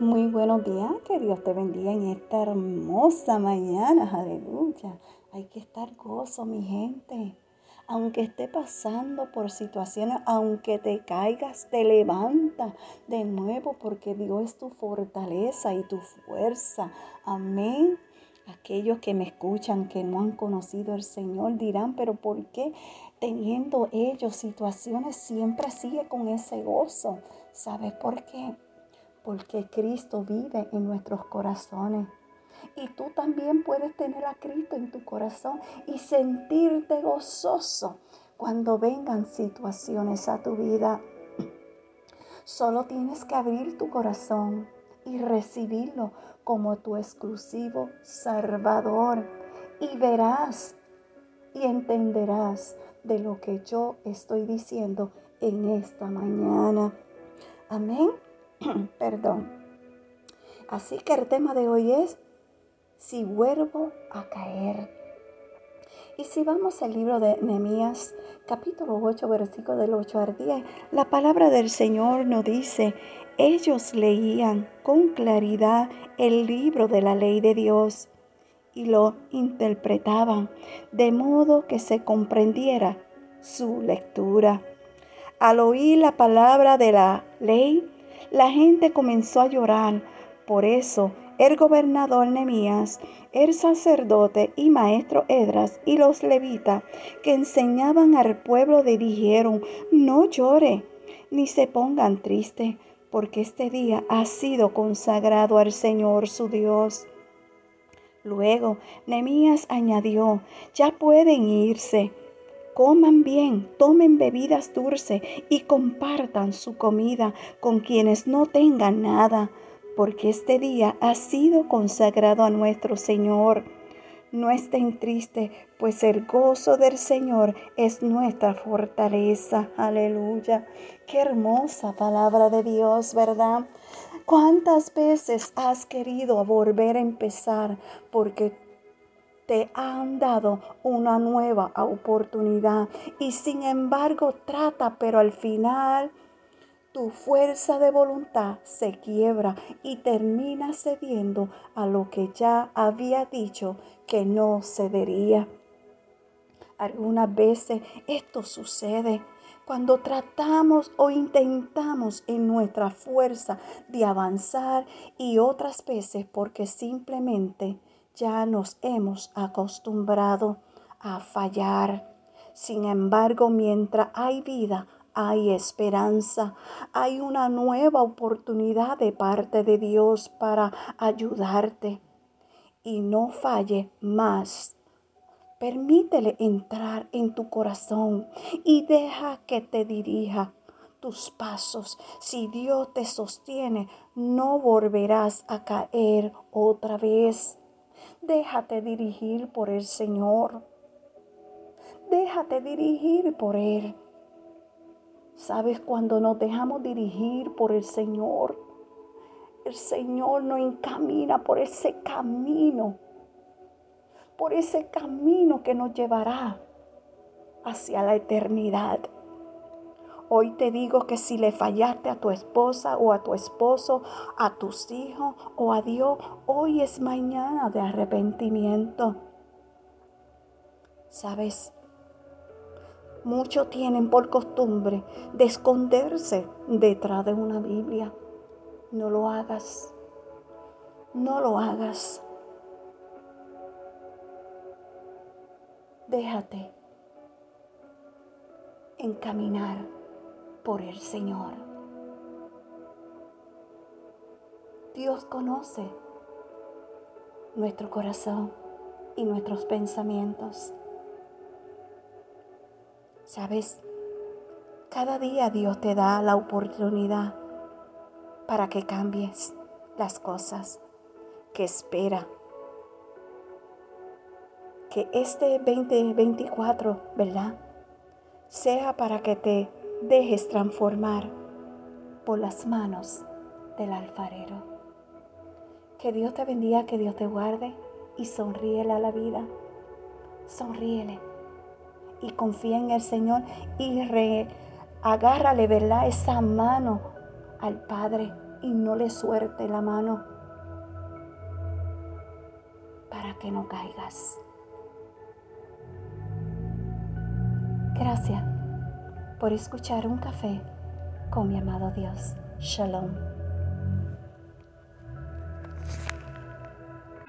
Muy buenos días, que Dios te bendiga en esta hermosa mañana, aleluya. Hay que estar gozo, mi gente. Aunque esté pasando por situaciones, aunque te caigas, te levanta de nuevo porque Dios es tu fortaleza y tu fuerza. Amén. Aquellos que me escuchan, que no han conocido al Señor, dirán, pero ¿por qué teniendo ellos situaciones siempre sigue con ese gozo? ¿Sabes por qué? Porque Cristo vive en nuestros corazones. Y tú también puedes tener a Cristo en tu corazón y sentirte gozoso cuando vengan situaciones a tu vida. Solo tienes que abrir tu corazón y recibirlo como tu exclusivo Salvador. Y verás y entenderás de lo que yo estoy diciendo en esta mañana. Amén. Perdón. Así que el tema de hoy es si vuelvo a caer. Y si vamos al libro de Nehemías, capítulo 8, versículo del 8 al 10, la palabra del Señor nos dice, ellos leían con claridad el libro de la ley de Dios y lo interpretaban de modo que se comprendiera su lectura. Al oír la palabra de la ley, la gente comenzó a llorar. Por eso el gobernador Nemías, el sacerdote y maestro Edras y los levitas que enseñaban al pueblo le dijeron, no llore ni se pongan tristes, porque este día ha sido consagrado al Señor su Dios. Luego Nemías añadió, ya pueden irse coman bien, tomen bebidas dulces y compartan su comida con quienes no tengan nada, porque este día ha sido consagrado a nuestro Señor. No estén tristes, pues el gozo del Señor es nuestra fortaleza. Aleluya. Qué hermosa palabra de Dios, ¿verdad? ¿Cuántas veces has querido volver a empezar porque te han dado una nueva oportunidad y sin embargo trata, pero al final tu fuerza de voluntad se quiebra y termina cediendo a lo que ya había dicho que no cedería. Algunas veces esto sucede cuando tratamos o intentamos en nuestra fuerza de avanzar y otras veces porque simplemente ya nos hemos acostumbrado a fallar. Sin embargo, mientras hay vida, hay esperanza, hay una nueva oportunidad de parte de Dios para ayudarte. Y no falle más. Permítele entrar en tu corazón y deja que te dirija tus pasos. Si Dios te sostiene, no volverás a caer otra vez. Déjate dirigir por el Señor. Déjate dirigir por Él. ¿Sabes cuando nos dejamos dirigir por el Señor? El Señor nos encamina por ese camino, por ese camino que nos llevará hacia la eternidad. Hoy te digo que si le fallaste a tu esposa o a tu esposo, a tus hijos o a Dios, hoy es mañana de arrepentimiento. ¿Sabes? Muchos tienen por costumbre de esconderse detrás de una Biblia. No lo hagas. No lo hagas. Déjate encaminar por el Señor. Dios conoce nuestro corazón y nuestros pensamientos. Sabes, cada día Dios te da la oportunidad para que cambies las cosas que espera. Que este 2024, ¿verdad? Sea para que te dejes transformar por las manos del alfarero. Que Dios te bendiga, que Dios te guarde y sonríele a la vida. Sonríele y confía en el Señor y re, agárrale, ¿verdad? Esa mano al Padre y no le suelte la mano para que no caigas. Gracias por escuchar un café con mi amado Dios. Shalom.